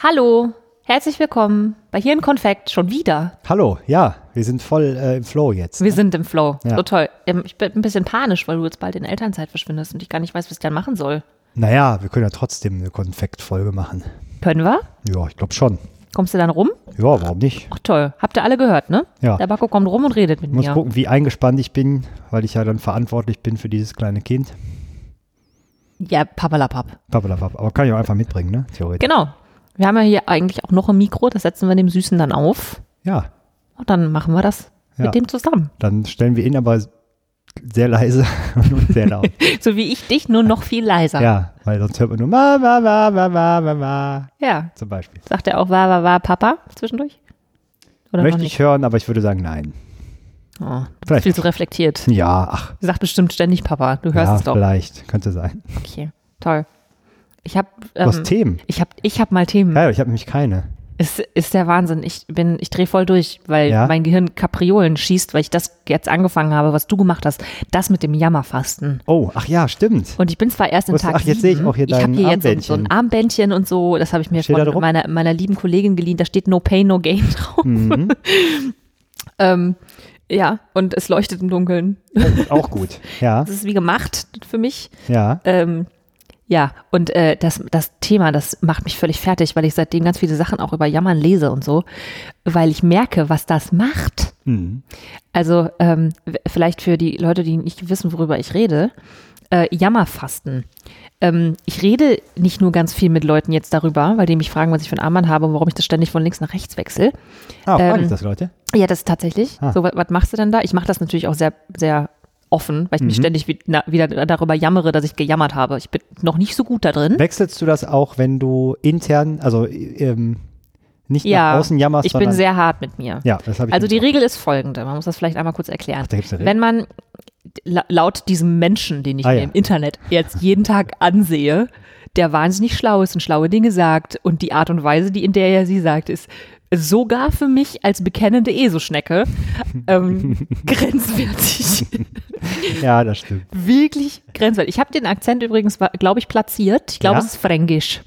Hallo, herzlich willkommen bei Hier in Konfekt schon wieder. Hallo, ja, wir sind voll äh, im Flow jetzt. Wir sind im Flow. Ja. So toll. Ähm, Ich bin ein bisschen panisch, weil du jetzt bald in Elternzeit verschwindest und ich gar nicht weiß, was ich dann machen soll. Naja, wir können ja trotzdem eine Konfektfolge machen. Können wir? Ja, ich glaube schon. Kommst du dann rum? Ja, warum nicht? Ach toll. Habt ihr alle gehört, ne? Ja. Der Backo kommt rum und redet mit Ich muss mir. gucken, wie eingespannt ich bin, weil ich ja dann verantwortlich bin für dieses kleine Kind. Ja, papalapap. Pappalapapp. Aber kann ich auch einfach mitbringen, ne? Theoretisch. Genau. Wir haben ja hier eigentlich auch noch ein Mikro, das setzen wir dem Süßen dann auf. Ja, Und dann machen wir das Ja. mit dem zusammen. dann stellen wir ihn aber sehr leise und sehr laut. So wie ich dich, nur noch viel leiser. ja, weil sonst hört man nur ma, ma, ma, ma, ma, ma, ma, Ja. zum Beispiel. Sagt er auch, war, war, war, Papa zwischendurch? Oder Möchte ich hören, aber ich würde sagen, nein. Oh, du bist viel zu reflektiert. Ja, ach, Sagt bestimmt ständig Papa. Du hörst ja, es doch. vielleicht. Könnte sein. Okay, toll. Ich habe Du hast ähm, Themen. ich hab, ich hab mal Themen. Ja, ich habe nämlich keine. Es ist der Wahnsinn. Ich bin, ich drehe voll durch, weil Ja? mein Gehirn Kapriolen schießt, weil ich das jetzt angefangen habe, was du gemacht hast. Das mit dem Jammerfasten. Oh, ach ja, stimmt. Und ich bin zwar erst in Tag ach, jetzt sehe ich auch hier Ich habe dein hier jetzt so, so ein Armbändchen. Und so. Das habe ich mir Steht von meiner, meiner lieben Kollegin geliehen. Da steht No Pain, No Gain drauf. Mhm. ähm, ja, und es leuchtet im Dunkeln. Auch gut. Ja, Das ist wie gemacht für mich. ja. Ähm, ja, und äh, das, das Thema, das macht mich völlig fertig, weil ich seitdem ganz viele Sachen auch über Jammern lese und so, weil ich merke, was das macht. Mhm. Also ähm, vielleicht für die Leute, die nicht wissen, worüber ich rede, äh, Jammerfasten. Ähm, ich rede nicht nur ganz viel mit Leuten jetzt darüber, weil die mich fragen, was ich für ein Armband habe und warum ich das ständig von links nach rechts wechsle. Ah, Ähm, das, Leute? Ja, das ist tatsächlich. Ah. So, was, was machst du denn da? Ich mache das natürlich auch sehr, sehr offen, weil ich mich Mhm. ständig wie, na, wieder darüber jammere, dass ich gejammert habe. Ich bin noch nicht so gut da drin. Wechselst du das auch, wenn du intern, also ähm, nicht Ja, nach außen jammerst, Ich bin sehr hart mit mir. Ja, das habe ich Also die Regel ist folgende, man muss das vielleicht einmal kurz erklären. Ach? Wenn man la- laut diesem Menschen, den ich Ah, mir ja. im Internet jetzt jeden Tag ansehe, der wahnsinnig schlau ist und schlaue Dinge sagt und die Art und Weise, die in der er sie sagt, ist sogar für mich als bekennende ESO-Schnecke ähm, grenzwertig. Ja, das stimmt. Wirklich grenzwertig. Ich habe den Akzent übrigens, glaube ich, platziert. Ich glaube, Ja? es ist Fränkisch.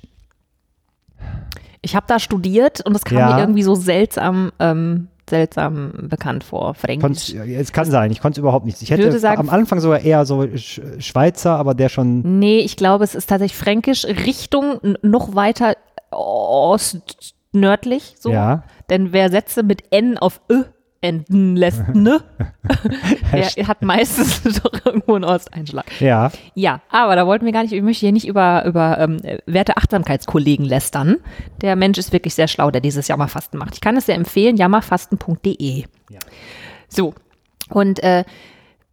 Ich habe da studiert und es kam Ja. mir irgendwie so seltsam, ähm, seltsam bekannt vor. Fränkisch. Es kann sein, ich konnte es überhaupt nicht. Ich hätte sagen- am Anfang sogar eher so Sch Schweizer, aber der schon, Nee, ich glaube, es ist tatsächlich Fränkisch Richtung noch weiter ostnördlich so. ja. Denn wer Sätze mit N auf Ö enden lässt, ne, der hat meistens doch irgendwo einen Osteinschlag. Ja, Ja, aber da wollten wir gar nicht, ich möchte hier nicht über, über ähm, werte Achtsamkeitskollegen lästern. Der Mensch ist wirklich sehr schlau, der dieses Jammerfasten macht. Ich kann es sehr empfehlen, jammerfasten.de. Ja. So, und äh,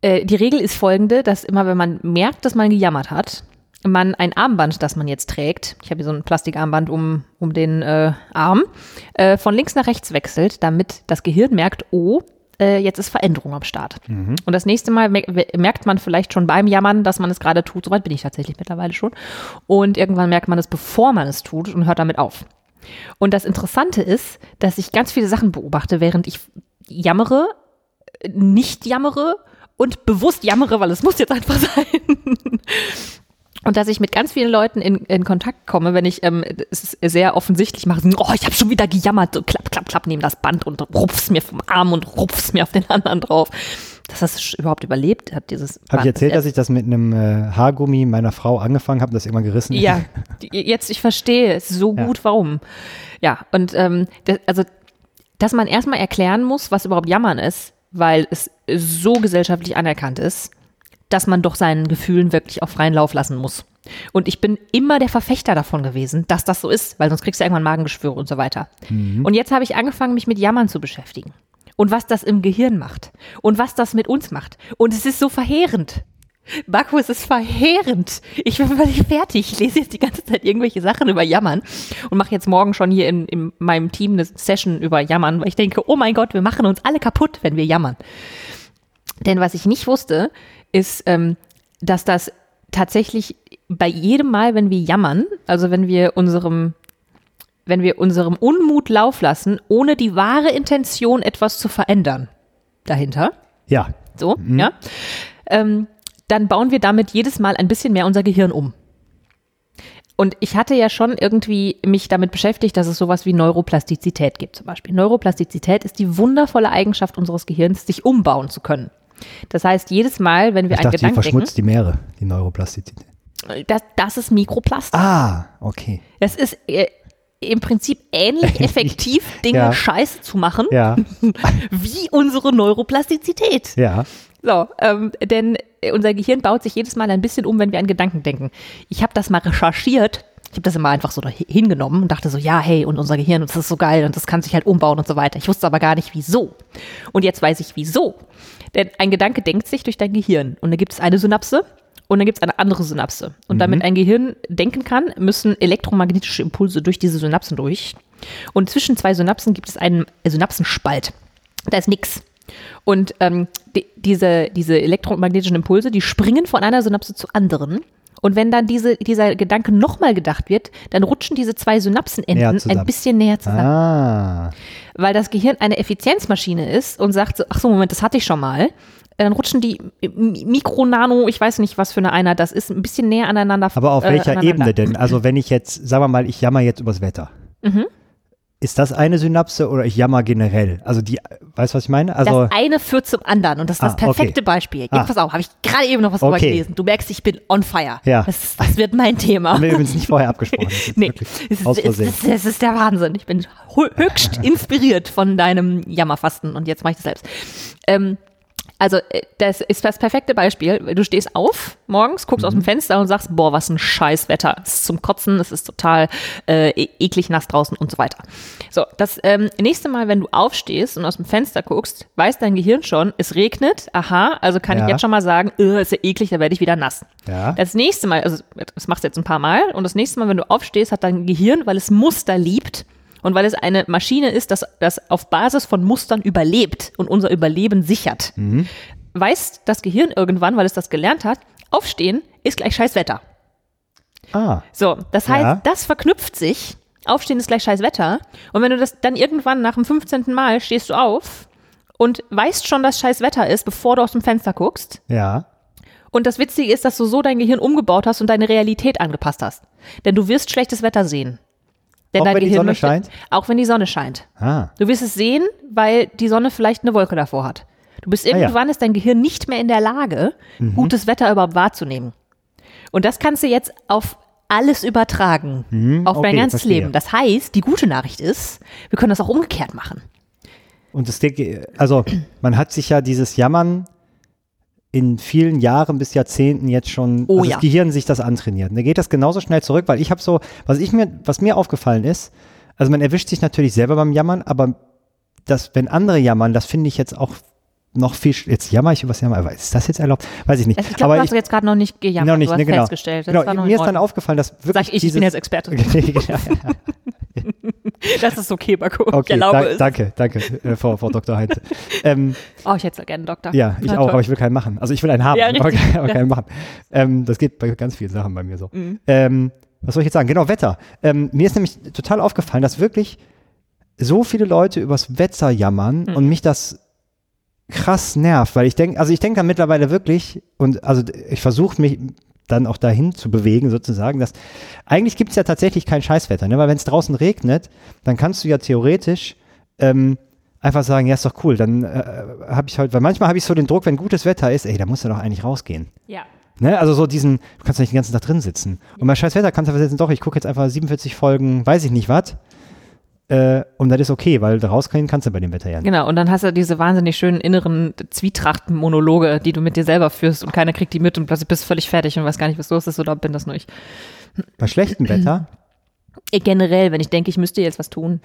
äh, die Regel ist folgende, dass immer, wenn man merkt, dass man gejammert hat, man ein Armband, das man jetzt trägt, ich habe hier so ein Plastikarmband um, um den äh, Arm, äh, von links nach rechts wechselt, damit das Gehirn merkt, oh, äh, jetzt ist Veränderung am Start. Und das nächste Mal merkt man vielleicht schon beim Jammern, dass man es gerade tut. Soweit bin ich tatsächlich mittlerweile schon. Und irgendwann merkt man es, bevor man es tut und hört damit auf. Und das Interessante ist, dass ich ganz viele Sachen beobachte, während ich jammere, nicht jammere und bewusst jammere, weil es muss jetzt einfach sein. Und dass ich mit ganz vielen Leuten in, in Kontakt komme, wenn ich ähm, es ist sehr offensichtlich mache, so, oh, ich habe schon wieder gejammert, so klapp, klapp, klapp, nehme das Band und rupf's mir vom Arm und rupf's mir auf den anderen drauf. Dass das überhaupt überlebt hat, dieses habe ich erzählt, dass ich das mit einem äh, Haargummi meiner Frau angefangen habe, das immer gerissen? Ja, jetzt, ich verstehe es so Ja. gut, warum. Ja, und ähm, das, also, dass man erstmal erklären muss, was überhaupt Jammern ist, weil es so gesellschaftlich anerkannt ist, dass man doch seinen Gefühlen wirklich auf freien Lauf lassen muss. Und ich bin immer der Verfechter davon gewesen, dass das so ist, weil sonst kriegst du irgendwann Magengeschwüre und so weiter. Und jetzt habe ich angefangen, mich mit Jammern zu beschäftigen. Und was das im Gehirn macht. Und was das mit uns macht. Und es ist so verheerend. Baku, es ist verheerend. Ich bin völlig fertig. Ich lese jetzt die ganze Zeit irgendwelche Sachen über Jammern und mache jetzt morgen schon hier in, in meinem Team eine Session über Jammern, weil ich denke, oh mein Gott, wir machen uns alle kaputt, wenn wir jammern. Denn was ich nicht wusste, ist, ähm, dass das tatsächlich bei jedem Mal, wenn wir jammern, also wenn wir unserem, wenn wir unserem Unmut Lauf lassen, ohne die wahre Intention etwas zu verändern dahinter, Ja, so, ja, ähm, dann bauen wir damit jedes Mal ein bisschen mehr unser Gehirn um. Und ich hatte ja schon irgendwie mich damit beschäftigt, dass es sowas wie Neuroplastizität gibt zum Beispiel. Neuroplastizität ist die wundervolle Eigenschaft unseres Gehirns, sich umbauen zu können. Das heißt, jedes Mal, wenn wir Ich einen dachte, die Gedanken verschmutzt die Meere, die Neuroplastizität. das, das ist Mikroplastik. Ah, okay. Das ist äh, im Prinzip ähnlich effektiv, Dinge Ja. scheiße zu machen, Ja, wie unsere Neuroplastizität. ja. So, ähm, denn äh, unser Gehirn baut sich jedes Mal ein bisschen um, wenn wir an Gedanken denken. Ich habe das mal recherchiert. Ich habe das immer einfach so da hingenommen und dachte so, ja, hey, und unser Gehirn, und das ist so geil und das kann sich halt umbauen und so weiter. Ich wusste aber gar nicht, wieso. Und jetzt weiß ich, wieso. Denn ein Gedanke denkt sich durch dein Gehirn. Und da gibt es eine Synapse und dann gibt es eine andere Synapse. Und damit ein Gehirn denken kann, müssen elektromagnetische Impulse durch diese Synapsen durch. Und zwischen zwei Synapsen gibt es einen Synapsenspalt. Da ist nix. Und ähm, die, diese, diese elektromagnetischen Impulse, die springen von einer Synapse zur anderen. Und wenn dann diese, dieser Gedanke nochmal gedacht wird, dann rutschen diese zwei Synapsenenden ein bisschen näher zusammen. Ah, Weil das Gehirn eine Effizienzmaschine ist und sagt so, ach so, Moment, das hatte ich schon mal. Dann rutschen die Mi- Mikro, Nano, ich weiß nicht, was für eine Einheit das ist, ein bisschen näher aneinander. aber auf äh, welcher. Ebene denn? Also wenn ich jetzt, sagen wir mal, ich jammer jetzt übers Wetter. Mhm. Ist das eine Synapse oder ich jammer generell? Also die, weißt du, was ich meine? Also das eine führt zum anderen und das ist das Ah, okay. perfekte Beispiel. Jetzt Ah. pass auf, habe ich gerade eben noch was drüber Okay. gelesen. Du merkst, ich bin on fire. Ja. Das, das wird mein Thema. haben wir übrigens nicht vorher abgesprochen. Das Nee, es ist, es, ist, es ist der Wahnsinn. Ich bin hö- höchst inspiriert von deinem Jammerfasten und jetzt mache ich das selbst. Ähm, also äh, das ist das perfekte Beispiel. Du stehst auf morgens, guckst aus Mhm. dem Fenster und sagst, boah, was ein scheiß Wetter. Es ist zum Kotzen, es ist total äh, e- eklig nass draußen und so weiter. So, das ähm, nächste Mal, wenn du aufstehst und aus dem Fenster guckst, weiß dein Gehirn schon, es regnet, aha, also kann Ja. ich jetzt schon mal sagen, äh, ist ja eklig, da werde ich wieder nass. Ja. Das nächste Mal, also das machst du jetzt ein paar Mal und das nächste Mal, wenn du aufstehst, hat dein Gehirn, weil es Muster liebt und weil es eine Maschine ist, das, das auf Basis von Mustern überlebt und unser Überleben sichert, weiß das Gehirn irgendwann, weil es das gelernt hat, aufstehen ist gleich scheiß Wetter. Ah, So, das heißt, Ja. das verknüpft sich. Aufstehen ist gleich scheiß Wetter. Und wenn du das dann irgendwann nach dem 15. Mal stehst du auf und weißt schon, dass scheiß Wetter ist, bevor du aus dem Fenster guckst, ja. und das Witzige ist, dass du so dein Gehirn umgebaut hast und deine Realität angepasst hast. Denn du wirst schlechtes Wetter sehen. Denn Auch wenn die Sonne möchte, scheint? Auch wenn die Sonne scheint. Ah, Du wirst es sehen, weil die Sonne vielleicht eine Wolke davor hat. Du bist Ah ja. Mhm. irgendwann ist dein Gehirn nicht mehr in der Lage, gutes Wetter überhaupt wahrzunehmen. Und das kannst du jetzt auf alles übertragen, auf Mhm. okay, dein ganzes verstehe. Leben. Das heißt, die gute Nachricht ist, wir können das auch umgekehrt machen. Und das, Ding- also man hat sich ja dieses Jammern in vielen Jahren bis Jahrzehnten jetzt schon, Oh also ja. das Gehirn sich das antrainiert. Und da geht das genauso schnell zurück, weil ich habe so, was ich mir, was mir aufgefallen ist, also man erwischt sich natürlich selber beim Jammern, aber das, wenn andere jammern, das finde ich jetzt auch noch viel, jetzt jammer ich übers Jammern, aber ist das jetzt erlaubt? Weiß ich nicht. Also ich glaube, du hast jetzt gerade noch nicht gejammert, noch nicht, du hast ne, genau. festgestellt. Das genau, mir ist dann aufgefallen, dass wirklich Sag ich, ich dieses, bin jetzt Experte. Das ist okay, Marco. ich Okay, erlaube da, es. danke, danke, äh, Frau, Frau Dr. Heinz. ähm, Oh, ich hätte gerne einen Doktor. Ja, ich Na, auch, toll. aber ich will keinen machen. Also ich will einen haben, Ja, aber, aber keinen machen. Ähm, das geht bei ganz vielen Sachen bei mir so. Mhm. Ähm, was soll ich jetzt sagen? Genau, Wetter. Ähm, mir ist nämlich total aufgefallen, dass wirklich so viele Leute übers Wetter jammern Mhm. und mich das krass nervt, weil ich denke, also ich denke dann mittlerweile wirklich, und also ich versuche mich dann auch dahin zu bewegen, sozusagen, dass eigentlich gibt es ja tatsächlich kein Scheißwetter, ne? weil wenn es draußen regnet, dann kannst du ja theoretisch ähm, einfach sagen, ja, ist doch cool, dann äh, habe ich heute, weil manchmal habe ich so den Druck, wenn gutes Wetter ist, ey, da musst du doch eigentlich rausgehen. Ja. Ne? Also so diesen, du kannst doch nicht den ganzen Tag drin sitzen. Und bei Scheißwetter kannst du einfach sitzen, doch, ich gucke jetzt einfach 47 Folgen, weiß ich nicht was. Äh, und das ist okay, weil rausgehen kannst du bei dem Wetter ja nicht. Genau, und dann hast du diese wahnsinnig schönen inneren Zwietrachten-Monologe, die du mit dir selber führst und keiner kriegt die mit und plötzlich bist du völlig fertig und weiß gar nicht, was los ist oder bin das nur ich. Bei schlechtem Wetter, Eh, Generell, wenn ich denke, ich müsste jetzt was tun.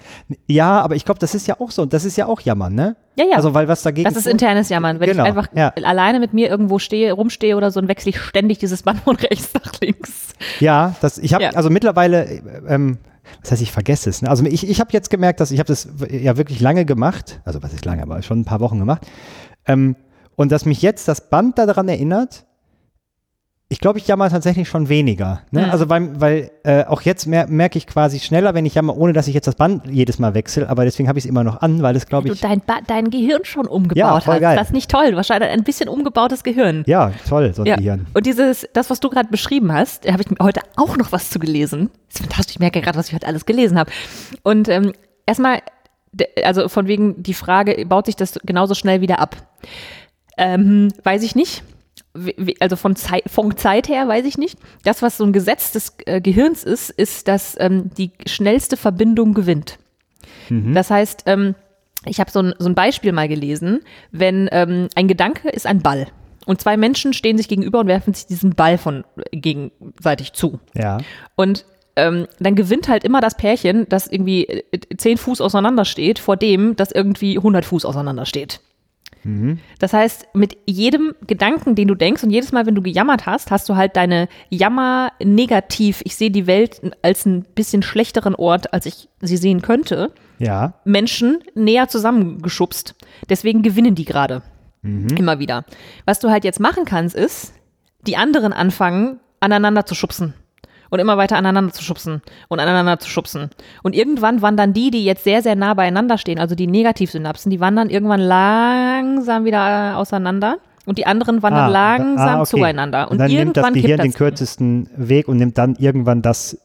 ja, aber ich glaube, das ist ja auch so, das ist ja auch Jammern, ne? Ja, ja. Also, weil was dagegen. das ist internes Jammern. Wenn Genau, ich einfach ja. alleine mit mir irgendwo stehe, rumstehe oder so, dann wechsle ich ständig dieses Band von rechts nach links. Ja, das, ich habe Ja. also mittlerweile, äh, ähm, was heißt, ich vergesse es. Ne? Also ich, ich habe jetzt gemerkt, dass ich habe das ja wirklich lange gemacht, also was ist lange, aber schon ein paar Wochen gemacht. Ähm, und dass mich jetzt das Band daran erinnert, Ich glaube, ich jammer tatsächlich schon weniger. Ne? Mhm. Also weil, weil äh, auch jetzt mer merke ich quasi schneller, wenn ich jammer, ohne dass ich jetzt das Band jedes Mal wechsle. Aber deswegen habe ich es immer noch an, weil es glaube du ich. dein, Ba- dein Gehirn schon umgebaut Ja, voll hast. geil. Das ist nicht toll. Wahrscheinlich ein bisschen umgebautes Gehirn. Ja, toll, so ein Ja. Gehirn. Und dieses, das, was du gerade beschrieben hast, habe ich heute auch noch was zu gelesen. Das ist fantastisch. Ich merke gerade, was ich heute alles gelesen habe. Und ähm, erstmal, also von wegen die Frage, baut sich das genauso schnell wieder ab? Ähm, weiß ich nicht. Also von Zeit, von Zeit her weiß ich nicht. Das, was so ein Gesetz des äh, Gehirns ist, ist, dass ähm, die schnellste Verbindung gewinnt. Das heißt, ähm, ich habe so ein, so ein Beispiel mal gelesen, wenn ähm, ein Gedanke ist ein Ball und zwei Menschen stehen sich gegenüber und werfen sich diesen Ball von äh, gegenseitig zu. Ja. Und ähm, dann gewinnt halt immer das Pärchen, das irgendwie äh, zehn Fuß auseinander steht, vor dem, das irgendwie 100 Fuß auseinander steht. Das heißt, mit jedem Gedanken, den du denkst und jedes Mal, wenn du gejammert hast, hast du halt deine Jammer negativ, ich sehe die Welt als ein bisschen schlechteren Ort, als ich sie sehen könnte, Ja. Menschen näher zusammengeschubst. Deswegen gewinnen die gerade. Immer wieder. Was du halt jetzt machen kannst, ist, die anderen anfangen, aneinander zu schubsen. Und immer weiter aneinander zu schubsen und aneinander zu schubsen. Und irgendwann wandern die, die jetzt sehr, sehr nah beieinander stehen, also die Negativsynapsen, die wandern irgendwann langsam wieder auseinander. Und die anderen wandern langsam ah, okay. zueinander. Und, Und dann nimmt das Gehirn kippt den das. kürzesten Weg und nimmt dann irgendwann das,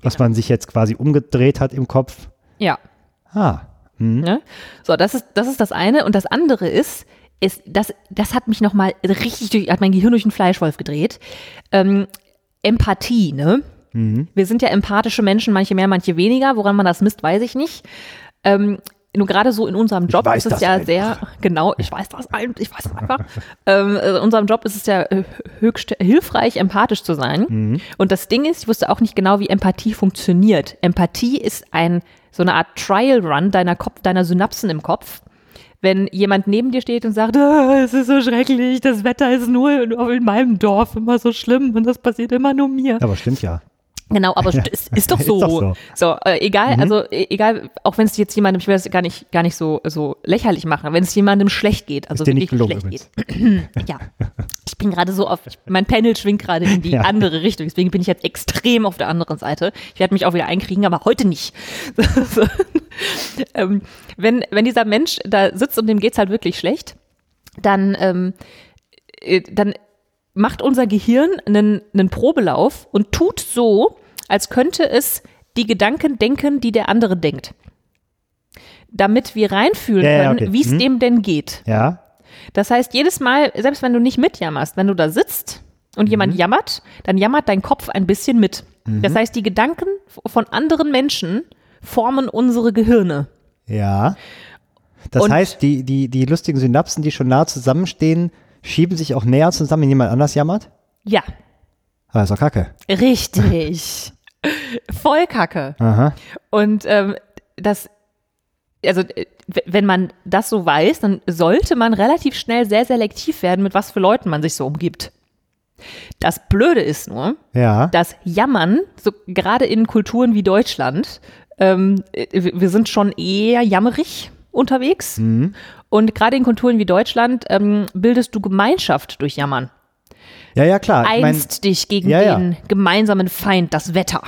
was man sich jetzt quasi umgedreht hat im Kopf. Ja. Ah. Hm. Ne? So, das ist, das ist das eine. Und das andere ist, ist das, das hat mich nochmal richtig durch, hat mein Gehirn durch den Fleischwolf gedreht. Ähm, Empathie, ne? Wir sind ja empathische Menschen, manche mehr, manche weniger. Woran man das misst, weiß ich nicht. Ähm, nur gerade so in unserem Job ist es ja einfach. sehr, genau, ich weiß das, ein- ich weiß einfach. ähm, äh, in unserem Job ist es ja äh, höchst hilfreich, empathisch zu sein. Und das Ding ist, ich wusste auch nicht genau, wie Empathie funktioniert. Empathie ist ein, so eine Art Trial Run deiner Kopf, deiner Synapsen im Kopf. Wenn jemand neben dir steht und sagt, "Ah, es ist so schrecklich, das Wetter ist nur in, in meinem Dorf immer so schlimm und das passiert immer nur mir. Aber stimmt ja. Genau, aber es ist, ist doch Ist so. doch so. so, äh, egal, also e- egal, auch wenn es jetzt jemandem, ich will das gar nicht, gar nicht so, so lächerlich machen, wenn es jemandem schlecht geht, also Ist wirklich schlecht geht. ja. Ich bin gerade so auf, mein Pendel schwingt gerade in die Ja. andere Richtung, deswegen bin ich jetzt extrem auf der anderen Seite. Ich werde mich auch wieder einkriegen, aber heute nicht. so. ähm, wenn, wenn dieser Mensch da sitzt und dem geht's halt wirklich schlecht, dann, ähm, äh, dann macht unser Gehirn einen, einen Probelauf und tut so, als könnte es die Gedanken denken, die der andere denkt. Damit wir reinfühlen Ja, ja, können, okay. wie es Hm. dem denn geht. Ja. Das heißt, jedes Mal, selbst wenn du nicht mitjammerst, wenn du da sitzt und jemand Mhm. jammert, dann jammert dein Kopf ein bisschen mit. Das heißt, die Gedanken von anderen Menschen formen unsere Gehirne. Ja. Das Und- heißt, die, die, die lustigen Synapsen, die schon nah zusammenstehen, schieben sich auch näher zusammen, wenn jemand anders jammert? Ja, Aber ist doch kacke. richtig. Voll Kacke. Aha. Und ähm, das, also äh, wenn man das so weiß, dann sollte man relativ schnell sehr selektiv werden, mit was für Leuten man sich so umgibt. Das Blöde ist nur, Ja. dass Jammern, so gerade in Kulturen wie Deutschland, ähm, äh, wir sind schon eher jammerig unterwegs. Und gerade in Kulturen wie Deutschland ähm, bildest du Gemeinschaft durch Jammern. Ja, ja, klar. Ich mein, Einst dich gegen ja, ja. den gemeinsamen Feind, das Wetter.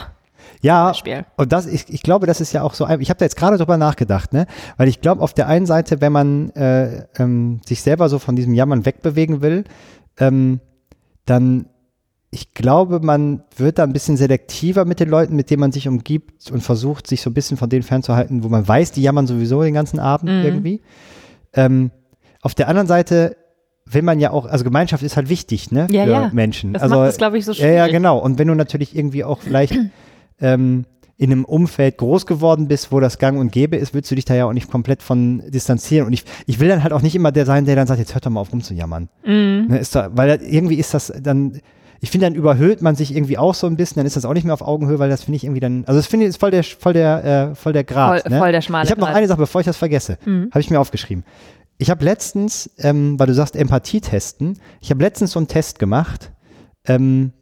ja, und das, ich, ich glaube, das ist ja auch so, ich habe da jetzt gerade drüber nachgedacht, ne? Weil ich glaube, auf der einen Seite, wenn man äh, ähm, sich selber so von diesem Jammern wegbewegen will, ähm, dann, ich glaube, man wird da ein bisschen selektiver mit den Leuten, mit denen man sich umgibt und versucht, sich so ein bisschen von denen fernzuhalten, wo man weiß, die jammern sowieso den ganzen Abend Mhm. irgendwie. Ähm, auf der anderen Seite will man ja auch, also Gemeinschaft ist halt wichtig, ne? Ja, für ja. Menschen. Das also, macht es, glaube ich, so ja, ja, schwierig. genau. Und wenn du natürlich irgendwie auch vielleicht ähm, in einem Umfeld groß geworden bist, wo das gang und gäbe ist, willst du dich da ja auch nicht komplett von distanzieren. Und ich, ich will dann halt auch nicht immer der sein, der dann sagt, jetzt hört doch mal auf rumzujammern. Mhm. Ne, ist da, weil irgendwie ist das dann, ich finde, dann überhöht man sich irgendwie auch so ein bisschen, dann ist das auch nicht mehr auf Augenhöhe, weil das finde ich irgendwie dann, also das finde ich ist voll der, voll der, äh, voll der Grad. Voll- ne? voll der schmale Ich habe noch. Mhm. eine Sache, bevor ich das vergesse, habe ich mir aufgeschrieben. Ich habe letztens, ähm, weil du sagst Empathie testen, ich habe letztens so einen Test gemacht, ähm,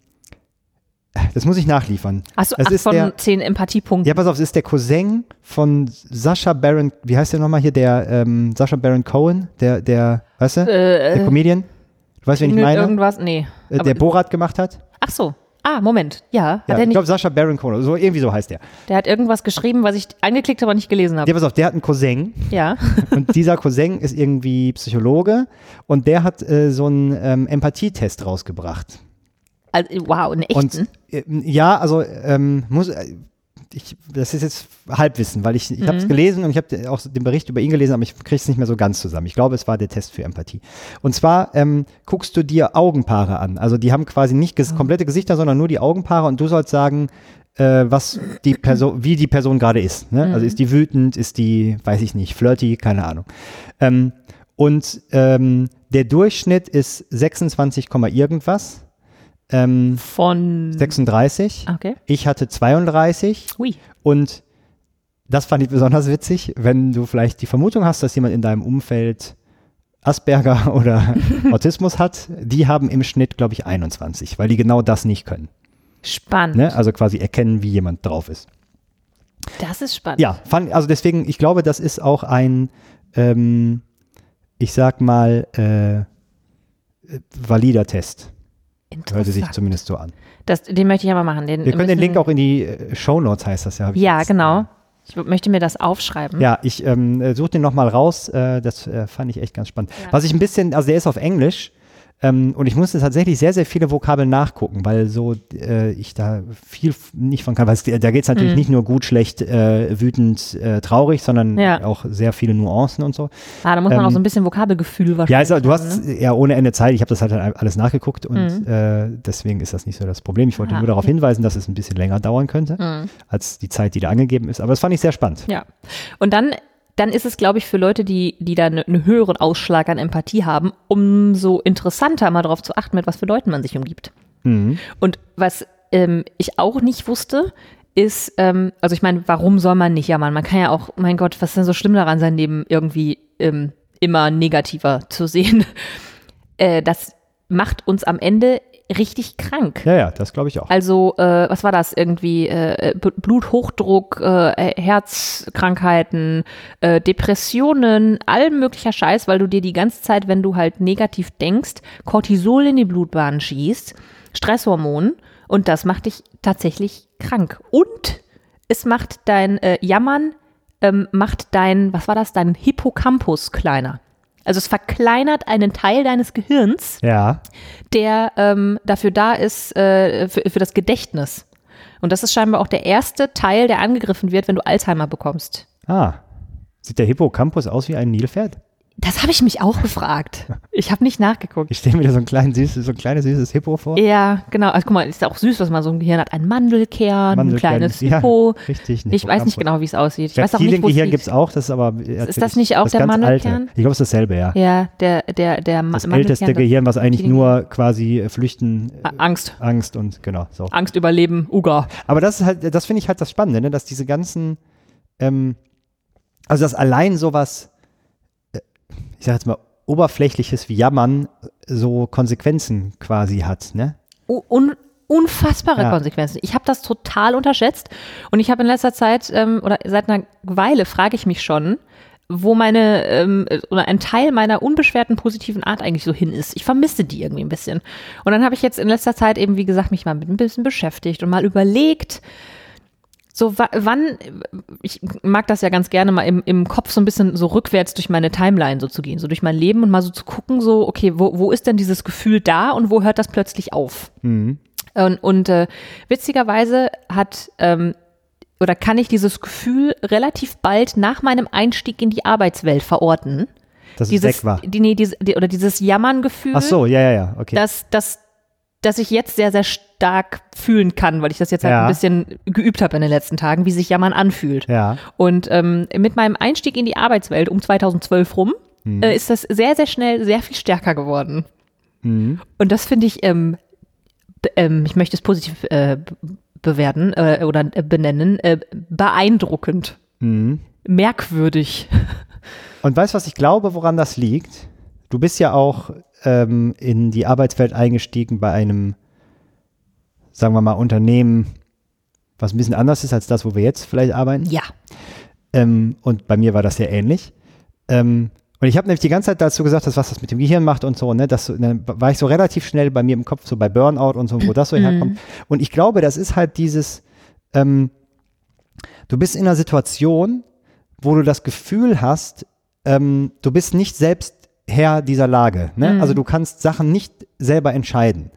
das muss ich nachliefern. Achso, ist von der, zehn Empathiepunkten. ja, pass auf, es ist der Cousin von Sascha Baron, wie heißt der nochmal hier, der ähm, Sascha Baron Cohen, der, der, weißt du, Äh, der Comedian Du weißt, wen ich meine? Irgendwas? Nee. Äh, der Borat gemacht hat? Ach so. Ah, Moment. Ja, Ja, ich glaube, Sascha Baron Cohen, so, irgendwie so heißt der. Der hat irgendwas geschrieben, was ich angeklickt, aber nicht gelesen habe. Der, pass auf, der hat einen Cousin Ja. und dieser Cousin ist irgendwie Psychologe und der hat äh, so einen ähm, Empathietest rausgebracht. Also, wow, einen echten. Und äh, ja, also ähm, muss äh, ich, das ist jetzt Halbwissen, weil ich, ich habe es gelesen und ich habe auch den Bericht über ihn gelesen, aber ich kriege es nicht mehr so ganz zusammen. Ich glaube, es war der Test für Empathie. Und zwar ähm, guckst du dir Augenpaare an. Also die haben quasi nicht ges komplette Gesichter, sondern nur die Augenpaare und du sollst sagen, äh, was die Person, wie die Person gerade ist. Ne? Also ist die wütend, ist die, weiß ich nicht, flirty, keine Ahnung. Ähm, und ähm, der Durchschnitt ist 26, Komma irgendwas. Ähm, Von. 36. Okay. Ich hatte 32 Hui. und das fand ich besonders witzig, wenn du vielleicht die Vermutung hast, dass jemand in deinem Umfeld Asperger oder Autismus hat, die haben im Schnitt, glaube ich, 21, weil die genau das nicht können. Spannend. Ne? Also quasi erkennen, wie jemand drauf ist. Das ist spannend. Ja, fand, also deswegen, ich glaube, das ist auch ein, ähm, ich sag mal, äh, äh, valider Test. Hörte sich zumindest so an. Das, den möchte ich aber machen. Den Wir können den Link auch in die äh, Show Notes, heißt das ja. Ja, genau. Ich möchte mir das aufschreiben. Ja, ich ähm, äh, suche den nochmal raus. Äh, das äh, fand ich echt ganz spannend. Was ich ein bisschen, also der ist auf Englisch ähm, und ich musste tatsächlich sehr, sehr viele Vokabeln nachgucken, weil so äh, ich da viel nicht von kann. Weil es, da geht es natürlich Mhm. nicht nur gut, schlecht, äh, wütend, äh, traurig, sondern Ja. auch sehr viele Nuancen und so. Ah, da muss man Ähm, auch so ein bisschen Vokabelgefühl Ja, wahrscheinlich also, du hast ne? ja ohne Ende Zeit. Ich habe das halt alles nachgeguckt und äh, deswegen ist das nicht so das Problem. Ich wollte Ah, nur darauf okay. hinweisen, dass es ein bisschen länger dauern könnte Mhm. als die Zeit, die da angegeben ist. Aber das fand ich sehr spannend. Ja. Und dann, dann ist es, glaube ich, für Leute, die, die da eine- einen höheren Ausschlag an Empathie haben, umso interessanter mal darauf zu achten, mit was für Leuten man sich umgibt. Mhm. Und was ähm, ich auch nicht wusste, ist, ähm, also ich meine, warum soll man nicht jammern? Man kann ja auch, mein Gott, was ist denn so schlimm daran, sein Leben irgendwie ähm, immer negativer zu sehen? Äh, das macht uns am Ende richtig krank. Ja, ja, das glaube ich auch. Also, äh, was war das irgendwie? Äh, B- Bluthochdruck, äh, Herzkrankheiten, äh, Depressionen, all möglicher Scheiß, weil du dir die ganze Zeit, wenn du halt negativ denkst, Cortisol in die Blutbahn schießt, Stresshormon und das macht dich tatsächlich krank. Und es macht dein äh, Jammern, ähm, macht dein, was war das, dein Hippocampus kleiner. Also es verkleinert einen Teil deines Gehirns, Ja. der ähm, dafür da ist, äh, für, für das Gedächtnis. Und das ist scheinbar auch der erste Teil, der angegriffen wird, wenn du Alzheimer bekommst. Ah. Sieht der Hippocampus aus wie ein Nilpferd? Das habe ich mich auch gefragt. Ich habe nicht nachgeguckt. Ich stelle mir da so ein, klein, süßes, so ein kleines süßes Hippo vor. Ja, genau. Also guck mal, ist auch süß, was man so im Gehirn hat. Ein Mandelkern, ein Mandelkern, kleines ja, Hippo. richtig, ein Ich weiß nicht genau, wie es aussieht. Ich weiß auch nicht, wo liegt. gibt es auch, das ist aber. Ist das nicht auch der ganz Mandelkern? Alte. Ich glaube, es ist dasselbe, ja. Ja, der, der, der Ma- Das Mandelkern, älteste das- Gehirn, was eigentlich nur quasi äh, Flüchten, äh, Angst. Angst und genau so. Angst überleben, Uga. Aber das ist halt, das finde ich halt das Spannende, ne? dass diese ganzen, ähm, also dass allein sowas, ich sag jetzt mal, oberflächliches Jammern so Konsequenzen quasi hat, ne? Un unfassbare Ja. Konsequenzen. Ich habe das total unterschätzt und ich habe in letzter Zeit ähm, oder seit einer Weile frage ich mich schon, wo meine ähm, oder ein Teil meiner unbeschwerten positiven Art eigentlich so hin ist. Ich vermisse die irgendwie ein bisschen. Und dann habe ich jetzt in letzter Zeit eben, wie gesagt, mich mal mit ein bisschen beschäftigt und mal überlegt, so wa- wann, ich mag das ja ganz gerne mal im, im Kopf so ein bisschen so rückwärts durch meine Timeline so zu gehen, so durch mein Leben und mal so zu gucken, so, okay, wo, wo ist denn dieses Gefühl da und wo hört das plötzlich auf? Mhm. Und, und äh, witzigerweise hat ähm, oder kann ich dieses Gefühl relativ bald nach meinem Einstieg in die Arbeitswelt verorten. Dass es Dieses, weg war. Die, nee, diese, die, oder dieses Jammerngefühl, Ach so, ja, ja, ja, okay. dass, dass, dass ich jetzt sehr, sehr stark fühlen kann, weil ich das jetzt halt Ja. ein bisschen geübt habe in den letzten Tagen, wie sich Jammern anfühlt. ja. Und ähm, mit meinem Einstieg in die Arbeitswelt um 2012 rum Mhm. äh, ist das sehr, sehr schnell sehr viel stärker geworden. Mhm. Und das finde ich, ähm, ähm, ich möchte es positiv äh, bewerten äh, oder äh, benennen, äh, beeindruckend, Mhm. merkwürdig. Und weißt du, was ich glaube, woran das liegt? Du bist ja auch ähm, in die Arbeitswelt eingestiegen bei einem, sagen wir mal, Unternehmen, was ein bisschen anders ist als das, wo wir jetzt vielleicht arbeiten. Ja. Ähm, und bei mir war das sehr ähnlich. Ähm, Und ich habe nämlich die ganze Zeit dazu gesagt, dass was das mit dem Gehirn macht und so, ne, das, dann war ich so relativ schnell bei mir im Kopf, so bei Burnout und so, wo das so herkommt. Und ich glaube, das ist halt dieses, ähm, du bist in einer Situation, wo du das Gefühl hast, ähm, du bist nicht selbst Herr dieser Lage. Ne? Also du kannst Sachen nicht selber entscheiden.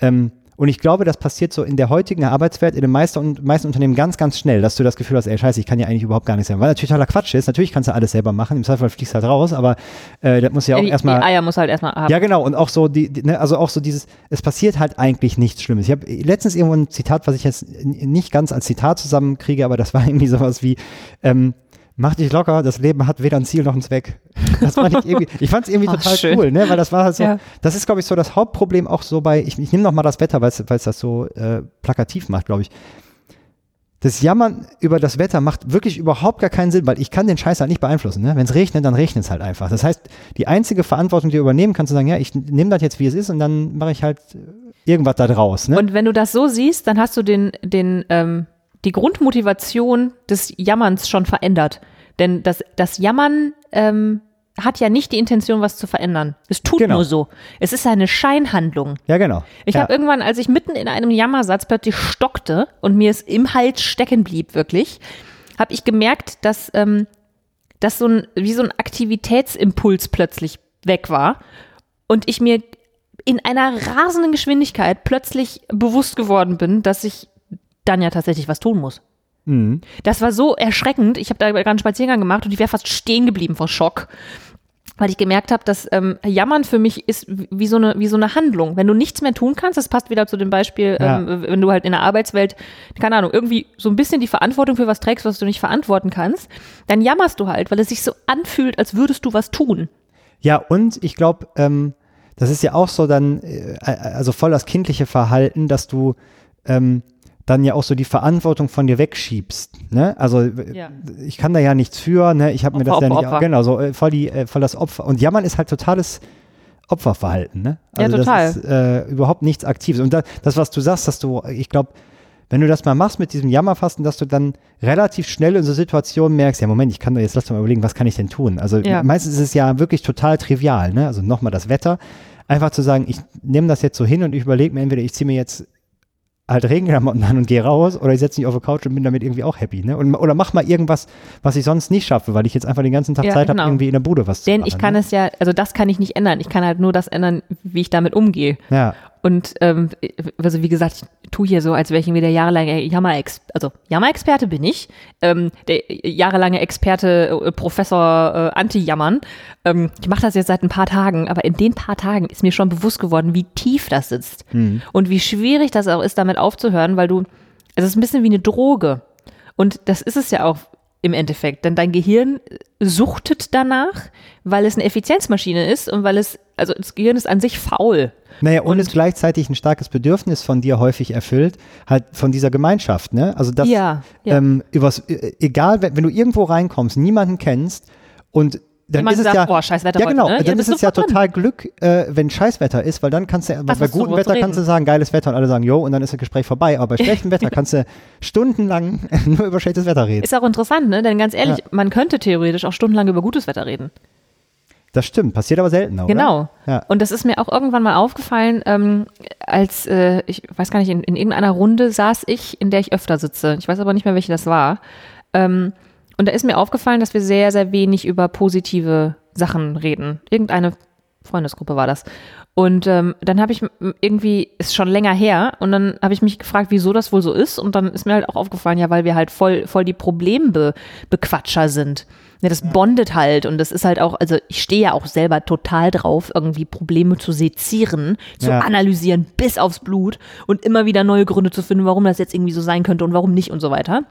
Ähm, und ich glaube, das passiert so in der heutigen Arbeitswelt in den meisten, meisten Unternehmen ganz, ganz schnell, dass du das Gefühl hast, ey, scheiße, ich kann ja eigentlich überhaupt gar nichts selber. Weil natürlich totaler Quatsch ist. Natürlich kannst du alles selber machen. Im Zweifel fliegst du halt raus, aber äh, das muss ja auch die, erstmal. die Eier muss halt erstmal haben. Ja, genau. Und auch so, die, die, ne, also auch so dieses, es passiert halt eigentlich nichts Schlimmes. Ich habe letztens irgendwo ein Zitat, was ich jetzt nicht ganz als Zitat zusammenkriege, aber das war irgendwie sowas wie, ähm, mach dich locker, das Leben hat weder ein Ziel noch einen Zweck. Das fand ich irgendwie, ich fand es irgendwie Ach, total schön. cool, ne? Weil das war halt so, Ja. das ist, glaube ich, so das Hauptproblem auch so bei, ich, ich nehme noch mal das Wetter, weil es das so äh, plakativ macht, glaube ich. Das Jammern über das Wetter macht wirklich überhaupt gar keinen Sinn, weil ich kann den Scheiß halt nicht beeinflussen. Ne? Wenn es regnet, dann regnet es halt einfach. Das heißt, die einzige Verantwortung, die du übernehmen kannst, du sagen, ja, ich nehme das jetzt, wie es ist und dann mache ich halt äh, irgendwas da draus. Ne? Und wenn du das so siehst, dann hast du den, den, ähm, die Grundmotivation des Jammerns schon verändert. Denn das, das Jammern ähm, hat ja nicht die Intention, was zu verändern. Es tut Genau. nur so. Es ist eine Scheinhandlung. ja, genau. Ich ja. habe irgendwann, als ich mitten in einem Jammersatz plötzlich stockte und mir es im Hals stecken blieb, wirklich, habe ich gemerkt, dass, ähm, dass so ein, wie so ein Aktivitätsimpuls plötzlich weg war und ich mir in einer rasenden Geschwindigkeit plötzlich bewusst geworden bin, dass ich dann ja tatsächlich was tun muss. Mhm. Das war so erschreckend. Ich habe da gerade einen Spaziergang gemacht und ich wäre fast stehen geblieben vor Schock. Weil ich gemerkt habe, dass ähm, Jammern für mich ist wie so, eine, wie so eine Handlung. Wenn du nichts mehr tun kannst, das passt wieder zu dem Beispiel, Ja. ähm, wenn du halt in der Arbeitswelt, keine Ahnung, irgendwie so ein bisschen die Verantwortung für was trägst, was du nicht verantworten kannst, dann jammerst du halt, weil es sich so anfühlt, als würdest du was tun. Ja, und ich glaube, ähm, das ist ja auch so dann, äh, also voll das kindliche Verhalten, dass du ähm, dann ja auch so die Verantwortung von dir wegschiebst. Ne? Also Ja. ich kann da ja nichts für, ne? ich habe mir das Opfer, ja nicht, Opfer, genau, so äh, voll, die, äh, voll das Opfer. Und Jammern ist halt totales Opferverhalten. Ne? Ja, Also total. das ist äh, überhaupt nichts Aktives. Und da, das, was du sagst, dass du, ich glaube, wenn du das mal machst mit diesem Jammerfasten, dass du dann relativ schnell in so Situationen merkst, ja Moment, ich kann doch jetzt lass doch mal überlegen, was kann ich denn tun? Also Ja. meistens ist es ja wirklich total trivial, ne? Also nochmal das Wetter. Einfach zu sagen, ich nehme das jetzt so hin und ich überlege mir entweder, ich ziehe mir jetzt halt Regenklamotten an und gehe raus oder ich setze mich auf die Couch und bin damit irgendwie auch happy, ne? Und, oder mach mal irgendwas, was ich sonst nicht schaffe, weil ich jetzt einfach den ganzen Tag Ja, Zeit habe, genau. irgendwie in der Bude was Denn zu machen. ich kann ne? es ja, also das kann ich nicht ändern. Ich kann halt nur das ändern, wie ich damit umgehe. Ja, Und ähm, also wie gesagt, ich tue hier so, als wäre ich irgendwie der jahrelange Jammer-Ex, also Jammer-Experte bin ich, ähm, der jahrelange Experte, äh, Professor äh, Anti-Jammern. Ähm, ich mache das jetzt seit ein paar Tagen, aber in den paar Tagen ist mir schon bewusst geworden, wie tief das sitzt und wie schwierig das auch ist, damit aufzuhören, weil du, es ist ein bisschen wie eine Droge. Und das ist es ja auch im Endeffekt, denn dein Gehirn suchtet danach, weil es eine Effizienzmaschine ist und weil es, also das Gehirn ist an sich faul. Naja, und, es gleichzeitig ein starkes Bedürfnis von dir häufig erfüllt, halt von dieser Gemeinschaft, ne? Also das, Ja, ja. Ähm, übers, äh, egal, wenn, wenn du irgendwo reinkommst, niemanden kennst und dann Jemand ist es sagt, ja, boah, scheiß Wetter ja heute, genau, ne? Ja, dann bist ist es ja drin. total Glück, äh, wenn Scheißwetter ist, weil dann kannst du, bei was du gutem Wetter kannst du sagen, geiles Wetter und alle sagen, jo, und dann ist das Gespräch vorbei, aber bei schlechtem Wetter kannst du stundenlang nur über schlechtes Wetter reden. Ist auch interessant, ne? Denn ganz ehrlich, Ja. man könnte theoretisch auch stundenlang über gutes Wetter reden. Das stimmt, passiert aber seltener, oder? Genau. Ja. Und das ist mir auch irgendwann mal aufgefallen, ähm, als, äh, ich weiß gar nicht, in, in irgendeiner Runde saß ich, in der ich öfter sitze. Ich weiß aber nicht mehr, welche das war. Ähm, und da ist mir aufgefallen, dass wir sehr, sehr wenig über positive Sachen reden. Irgendeine Freundesgruppe war das. Und ähm, dann habe ich irgendwie, ist schon länger her, und dann habe ich mich gefragt, wieso das wohl so ist. Und dann ist mir halt auch aufgefallen, ja, weil wir halt voll, voll die Problembequatscher sind. Ja, das bondet halt und das ist halt auch, also ich stehe ja auch selber total drauf, irgendwie Probleme zu sezieren, zu Ja. analysieren bis aufs Blut und immer wieder neue Gründe zu finden, warum das jetzt irgendwie so sein könnte und warum nicht und so weiter.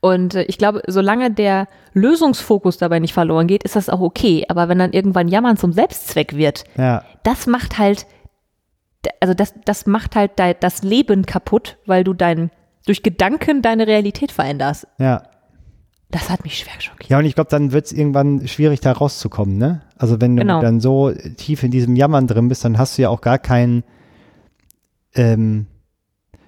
Und äh, ich glaube, solange der Lösungsfokus dabei nicht verloren geht, ist das auch okay. Aber wenn dann irgendwann Jammern zum Selbstzweck wird, Ja, das macht halt, also das, das macht halt das Leben kaputt, weil du dein, durch Gedanken deine Realität veränderst. ja. Das hat mich schwer schockiert. Ja, und ich glaube, dann wird es irgendwann schwierig, da rauszukommen, ne? Also wenn du Genau. dann so tief in diesem Jammern drin bist, dann hast du ja auch gar keinen, ähm,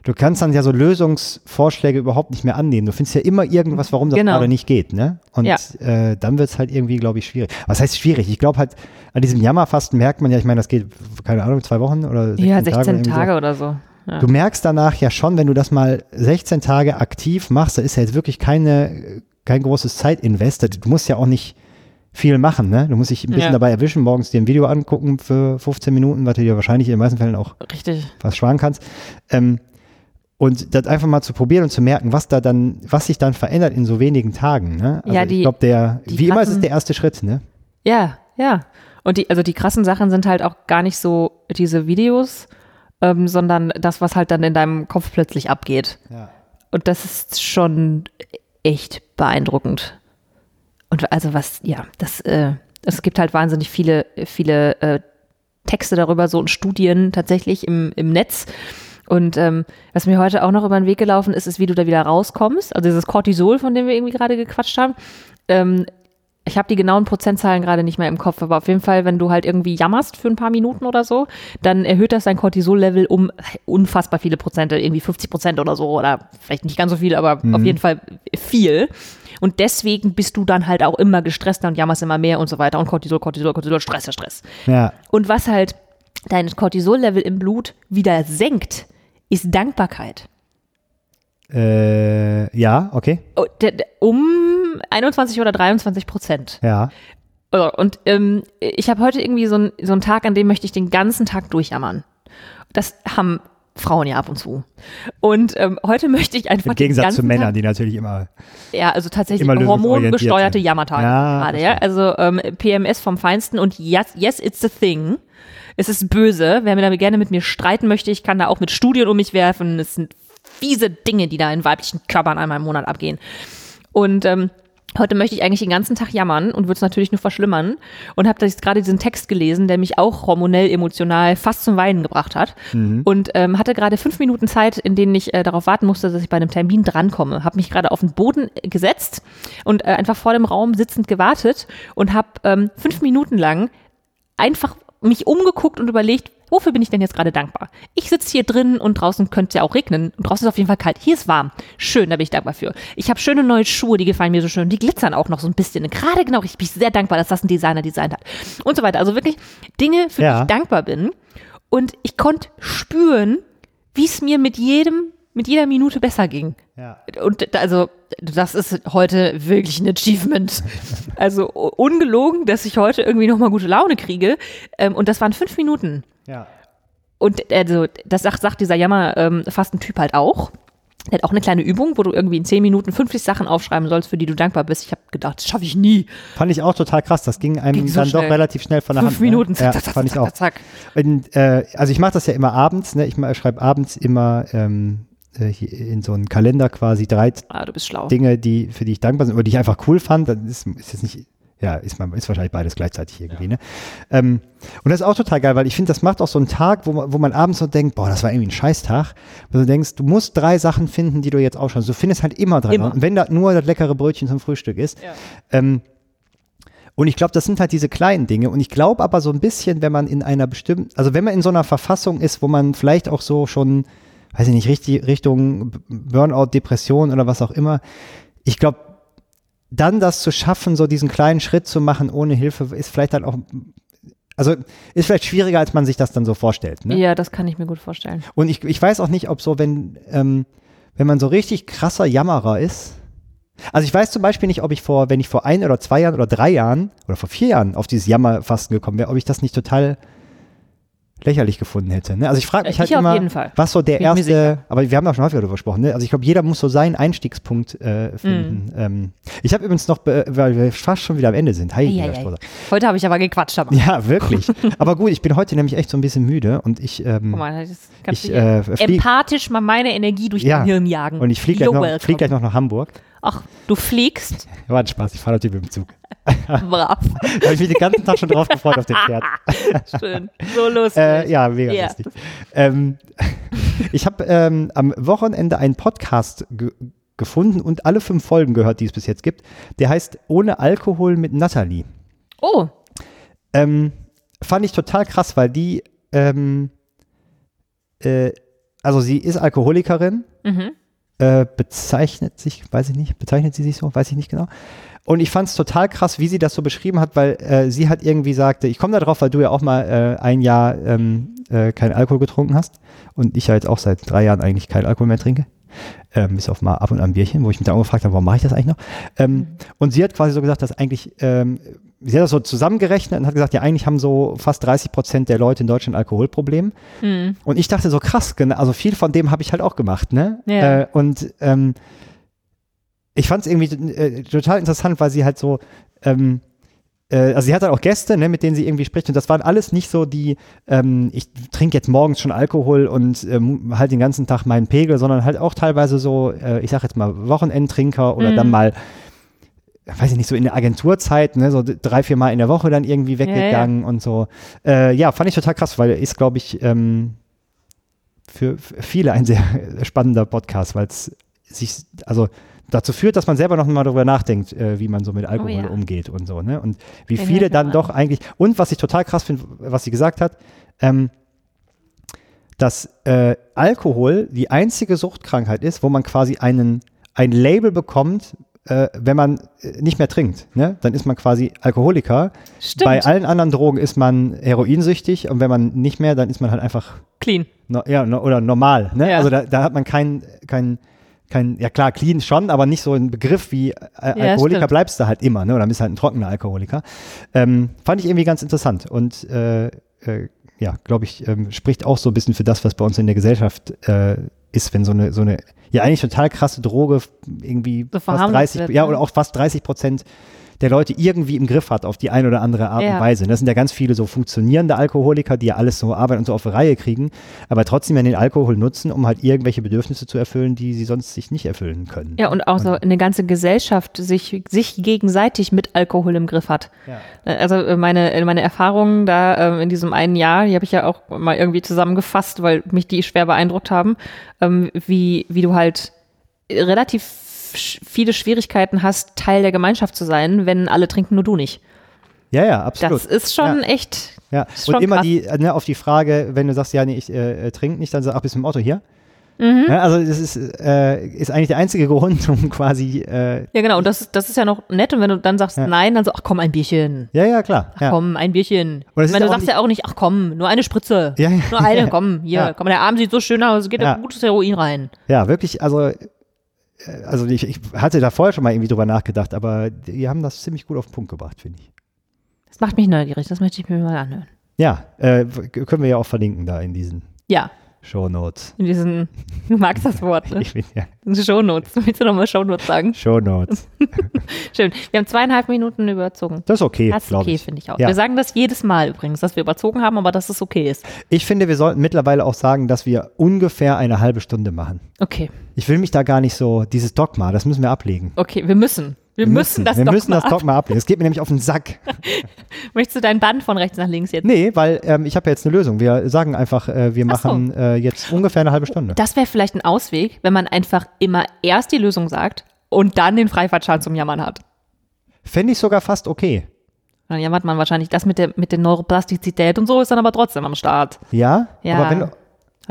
du kannst dann ja so Lösungsvorschläge überhaupt nicht mehr annehmen. Du findest ja immer irgendwas, warum das Genau. gerade nicht geht, ne? Und Ja. äh, dann wird es halt irgendwie, glaube ich, schwierig. Was heißt schwierig? Ich glaube halt, an diesem Jammerfasten merkt man ja, ich meine, das geht, keine Ahnung, zwei Wochen oder 16 Ja, 16 irgendwie so. Tage oder so. Ja. Du merkst danach ja schon, wenn du das mal 16 Tage aktiv machst, da ist ja jetzt wirklich keine, kein großes Zeitinvest. Du musst ja auch nicht viel machen, ne? Du musst dich ein bisschen Ja. dabei erwischen, morgens dir ein Video angucken für 15 Minuten, was du dir wahrscheinlich in den meisten Fällen auch Richtig. was sparen kannst. Ähm, und das einfach mal zu probieren und zu merken, was da dann, was sich dann verändert in so wenigen Tagen. Ne? Also Ja, ich die- glaube, der, wie immer ist es krassen- der erste Schritt, ne? Ja, ja. Und die, also die krassen Sachen sind halt auch gar nicht so diese Videos, ähm, sondern das, was halt dann in deinem Kopf plötzlich abgeht. Ja. Und das ist schon echt beeindruckend. Und also was, ja, das, äh, es gibt halt wahnsinnig viele, viele äh, Texte darüber, so und Studien tatsächlich im, im Netz. Und ähm, was mir heute auch noch über den Weg gelaufen ist, ist, wie du da wieder rauskommst. Also dieses Cortisol, von dem wir irgendwie gerade gequatscht haben. Ähm, ich habe die genauen Prozentzahlen gerade nicht mehr im Kopf, aber auf jeden Fall, wenn du halt irgendwie jammerst für ein paar Minuten oder so, dann erhöht das dein Cortisol-Level um unfassbar viele Prozente, irgendwie 50 Prozent oder so, oder vielleicht nicht ganz so viel, aber auf jeden Fall viel. Und deswegen bist du dann halt auch immer gestresster und jammerst immer mehr und so weiter. Und Cortisol, Cortisol, Cortisol, Stress, ja, Stress. Ja, Und was halt dein Cortisol-Level im Blut wieder senkt, ist Dankbarkeit. äh, ja, okay. Oh, d- d- Um 21 oder 23 Prozent. Ja. Also, Und ähm, ich habe heute irgendwie so, ein, so einen Tag, an dem möchte ich den ganzen Tag durchjammern. Das haben Frauen ja ab und zu. Und ähm, heute möchte ich einfach Im Gegensatz zu Männern, Tag, die natürlich immer. ja, also tatsächlich hormongesteuerte. Jammertage Ja, gerade, ja. Also ähm, PMS vom Feinsten und yes, yes, it's a thing. Es ist böse. Wer mir da gerne mit mir streiten möchte, ich kann da auch mit Studien um mich werfen. Es sind fiese Dinge, die da in weiblichen Körpern einmal im Monat abgehen. Und ähm, heute möchte ich eigentlich den ganzen Tag jammern und würde es natürlich nur verschlimmern. Und habe jetzt gerade diesen Text gelesen, der mich auch hormonell, emotional fast zum Weinen gebracht hat. Und ähm, hatte gerade fünf Minuten Zeit, in denen ich äh, darauf warten musste, dass ich bei einem Termin drankomme. Habe mich gerade auf den Boden gesetzt und äh, einfach vor dem Raum sitzend gewartet und habe ähm, fünf Minuten lang einfach mich umgeguckt und überlegt, wofür bin ich denn jetzt gerade dankbar? Ich sitze hier drin und draußen könnte es ja auch regnen. Und draußen ist auf jeden Fall kalt. Hier ist warm. Schön, da bin ich dankbar für. Ich habe schöne neue Schuhe, die gefallen mir so schön. Die glitzern auch noch so ein bisschen. Und Gerade genau, ich bin sehr dankbar, dass das ein Designer designt hat. Und so weiter. Also wirklich Dinge, für Ja. die ich dankbar bin. Und ich konnte spüren, wie es mir mit jedem, mit jeder Minute besser ging. Ja. Und also, das ist heute wirklich ein Achievement. Also ungelogen, dass ich heute irgendwie nochmal gute Laune kriege. Ähm, und das waren fünf Minuten. Ja. Und also, das sagt, sagt dieser Jammer-Fasten-Typ halt auch. Der hat auch eine kleine Übung, wo du irgendwie in zehn Minuten 50 Sachen aufschreiben sollst, für die du dankbar bist. Ich habe gedacht, das schaffe ich nie. Fand ich auch total krass. Das ging einem Ging so dann doch schnell. relativ schnell von der Fünf Hand. ne? Minuten, zack, Ja, zack, zack, fand ich zack, auch. zack, zack. Und, äh, also ich mache das ja immer abends, ne? Ich schreibe abends immer ähm, äh, in so einen Kalender quasi drei Ah, du bist schlau. Dinge, die, für die ich dankbar bin oder die ich einfach cool fand. Dann ist, ist jetzt nicht, ja, ist, man, ist wahrscheinlich beides gleichzeitig irgendwie, ne? Ähm, und das ist auch total geil, weil ich finde, das macht auch so einen Tag, wo man, wo man abends so denkt, boah, das war irgendwie ein Scheißtag. Wo du denkst, du musst drei Sachen finden, die du jetzt aufschreibst. Du findest halt immer drei. Immer. Und wenn das nur das leckere Brötchen zum Frühstück ist. Ja. Ähm, und ich glaube, das sind halt diese kleinen Dinge. Und ich glaube aber so ein bisschen, wenn man in einer bestimmten, also wenn man in so einer Verfassung ist, wo man vielleicht auch so schon, weiß ich nicht, richtig, Richtung Burnout, Depression oder was auch immer, ich glaube, dann das zu schaffen, so diesen kleinen Schritt zu machen ohne Hilfe, ist vielleicht dann auch, also ist vielleicht schwieriger, als man sich das dann so vorstellt. Ne? Ja, das kann ich mir gut vorstellen. Und ich, ich weiß auch nicht, ob so, wenn, ähm, wenn man so richtig krasser Jammerer ist. Also ich weiß zum Beispiel nicht, ob ich vor, wenn ich vor ein oder zwei Jahren oder drei Jahren oder vor vier Jahren auf dieses Jammerfasten gekommen wäre, ob ich das nicht total lächerlich gefunden hätte. Ne? Also ich frage mich Ich halt immer, was so der Bin erste, aber wir haben da schon häufiger darüber gesprochen, ne? also ich glaube, jeder muss so seinen Einstiegspunkt äh, finden. Ähm, ich habe übrigens noch, weil wir fast schon wieder am Ende sind, Hi, Ei, ei, ei. Heute habe ich aber gequatscht, aber. Ja, wirklich. aber gut, ich bin heute nämlich echt so ein bisschen müde und ich, ähm, mal, ich äh, empathisch mal meine Energie durch Ja. dein Hirn jagen. und ich fliege gleich, noch- flieg gleich noch nach Hamburg. Ach, du fliegst? War ein Spaß, ich fahre natürlich mit dem Zug. Brav. Da habe ich mich den ganzen Tag schon drauf gefreut auf den Pferd. Schön. So lustig. Äh, ja, mega Ja. lustig. Ähm, ich habe ähm, am Wochenende einen Podcast ge gefunden und alle fünf Folgen gehört, die es bis jetzt gibt. Der heißt Ohne Alkohol mit Natalie. Oh, Ähm, fand ich total krass, weil die ähm, äh, also sie ist Alkoholikerin, Mhm. Äh, bezeichnet sich, weiß ich nicht, bezeichnet sie sich so, weiß ich nicht genau. Und ich fand es total krass, wie sie das so beschrieben hat, weil äh, sie hat irgendwie sagte, ich komme da drauf, weil du ja auch mal äh, ein Jahr ähm, äh, keinen Alkohol getrunken hast und ich ja jetzt auch seit drei Jahren eigentlich keinen Alkohol mehr trinke. Ähm, bis auf mal ab und an ein Bierchen, wo ich mich dann auch gefragt habe, warum mache ich das eigentlich noch? Ähm, Und sie hat quasi so gesagt, dass eigentlich, ähm, sie hat das so zusammengerechnet und hat gesagt, ja, eigentlich haben so fast 30 Prozent der Leute in Deutschland ein Alkoholproblem. Mhm. Und ich dachte so krass, genau, also viel von dem habe ich halt auch gemacht, ne? Ja. Äh, und ähm, ich fand es irgendwie äh, total interessant, weil sie halt so, ähm, äh, also sie hat halt auch Gäste, ne, mit denen sie irgendwie spricht und das waren alles nicht so die, ähm, ich trinke jetzt morgens schon Alkohol und ähm, halt den ganzen Tag meinen Pegel, sondern halt auch teilweise so, äh, ich sag jetzt mal Wochenendtrinker oder Mhm. dann mal weiß ich nicht, so in der Agenturzeit, ne, so drei, vier Mal in der Woche dann irgendwie weggegangen und so. Äh, ja, fand ich total krass, weil ist, glaube ich, ähm, für viele ein sehr spannender Podcast, weil es sich, also dazu führt, dass man selber noch mal darüber nachdenkt, äh, wie man so mit Alkohol Oh ja. umgeht und so, ne? Und wie Den viele dann doch eigentlich, und was ich total krass finde, was sie gesagt hat, ähm, dass äh, Alkohol die einzige Suchtkrankheit ist, wo man quasi einen, ein Label bekommt, äh, wenn man äh, nicht mehr trinkt. Ne? Dann ist man quasi Alkoholiker. Stimmt. Bei allen anderen Drogen ist man heroinsüchtig und wenn man nicht mehr, dann ist man halt einfach Clean. no, ja, no, oder normal. Ne? Ja. Also da, da hat man kein, kein, kein, ja klar, clean schon, aber nicht so ein Begriff wie äh, Alkoholiker stimmt. bleibst du halt immer, ne? Oder bist halt ein trockener Alkoholiker. Ähm, fand ich irgendwie ganz interessant und äh, äh, ja, glaube ich, ähm, spricht auch so ein bisschen für das, was bei uns in der Gesellschaft äh, ist, wenn so eine, so eine, ja eigentlich total krasse Droge irgendwie So fast verharmlost 30, wird, ja, ne? oder auch fast 30 Prozent der Leute irgendwie im Griff hat auf die eine oder andere Art Ja. und Weise. Das sind ja ganz viele so funktionierende Alkoholiker, die ja alles so Arbeit und so auf die Reihe kriegen, aber trotzdem ja den Alkohol nutzen, um halt irgendwelche Bedürfnisse zu erfüllen, die sie sonst sich nicht erfüllen können. Ja, und auch so eine ganze Gesellschaft sich, sich gegenseitig mit Alkohol im Griff hat. Ja. Also äh, meine, äh, meine Erfahrungen da ähm, in diesem einen Jahr, die habe ich ja auch mal irgendwie zusammengefasst, weil mich die schwer beeindruckt haben, ähm, wie, wie du halt relativ viele Schwierigkeiten hast, Teil der Gemeinschaft zu sein, wenn alle trinken, nur du nicht. Ja, ja, absolut. Das ist schon Ja. echt. Ja, Ist und immer krass. die, äh, ne, auf die Frage, wenn du sagst, ja, nee, ich äh, äh, trinke nicht, dann sag, ach, bist du im Auto hier? Mhm. Ja, also das ist, äh, ist eigentlich der einzige Grund, um quasi, äh, Ja, genau. Und das, ist- das ist ja noch nett. Und wenn du dann sagst Ja. nein, dann so, ach komm, ein Bierchen. ja, ja, klar. Ach Ja. komm, ein Bierchen. Und Ich meine, du sagst ja auch nicht, ach komm, nur eine Spritze. Ja, ja. Nur eine, komm, hier, komm, der Arm sieht so schön aus, es geht ein gutes Heroin rein. ja, wirklich, also, also ich, ich hatte da vorher schon mal irgendwie drüber nachgedacht, aber die haben das ziemlich gut auf den Punkt gebracht, finde ich. Das macht mich neugierig, das möchte ich mir mal anhören. Ja, äh, können wir ja auch verlinken da in diesen Ja, Shownotes. in diesen, du magst das Wort, ne? Ich bin ja Shownotes. Willst du nochmal Shownotes sagen? Shownotes. Schön. Wir haben zweieinhalb Minuten überzogen. Das ist okay, Das ist okay, finde ich auch. Ja. Wir sagen das jedes Mal übrigens, dass wir überzogen haben, aber dass es okay ist. Ich finde, wir sollten mittlerweile auch sagen, dass wir ungefähr eine halbe Stunde machen. Okay, Ich will mich da gar nicht so, dieses Dogma, das müssen wir ablegen. okay, wir müssen. Wir, müssen, das wir doch müssen mal das Dogma ablegen. Es geht mir nämlich auf den Sack. Möchtest du dein Band von rechts nach links jetzt? Nee, weil ähm, ich habe ja jetzt eine Lösung. Wir sagen einfach, äh, wir Ach so. machen äh, jetzt ungefähr eine halbe Stunde. Das wäre vielleicht ein Ausweg, wenn man einfach immer erst die Lösung sagt und dann den Freifahrtschein zum Jammern hat. Fände ich sogar fast okay. Dann jammert man wahrscheinlich das mit der, mit der Neuroplastizität und so ist dann aber trotzdem am Start. Ja? Ja. Aber wenn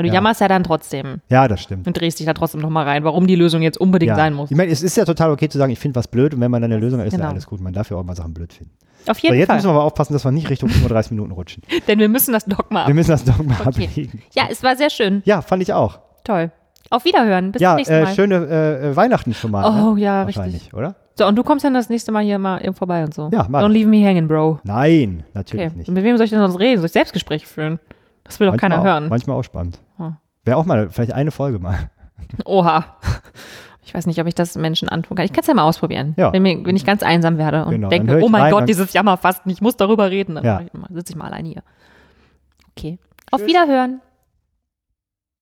du, Ja. jammerst ja dann trotzdem ja, das stimmt. und drehst dich da trotzdem nochmal rein, warum die Lösung jetzt unbedingt Ja. sein muss. Ich meine, es ist ja total okay zu sagen, ich finde was blöd und wenn man dann eine Lösung hat, ist ja Genau. alles gut. Man darf ja auch mal Sachen blöd finden. Auf So, jeden jetzt Fall. müssen wir aber aufpassen, dass wir nicht Richtung 35 Minuten rutschen. Denn wir müssen das Dogma Wir müssen das Dogma Okay. ablegen. Ja, es war sehr schön. Ja, fand ich auch. Toll. Auf Wiederhören. Bis Ja, zum nächsten äh, Mal. schöne äh, äh, Weihnachten schon mal. Oh, ne? ja, richtig. oder? So, und du kommst dann das nächste Mal hier mal eben vorbei und so. Ja, mach Don't leave me hanging, Bro. Nein, natürlich Okay. nicht. Und mit wem soll ich denn sonst reden? Soll ich Selbstgespräche führen? Das will doch Manchmal keiner auch, hören. Manchmal auch spannend. Hm. Wäre auch mal, vielleicht eine Folge mal. Oha. Ich weiß nicht, ob ich das Menschen antun kann. Ich kann es ja mal ausprobieren. Ja. Wenn, mir, wenn ich ganz einsam werde und Genau, denke, oh mein rein, Gott, dieses Jammerfasten, ich muss darüber reden, dann Ja. mach ich mal- sitze ich mal alleine hier. Okay. Auf Wiederhören.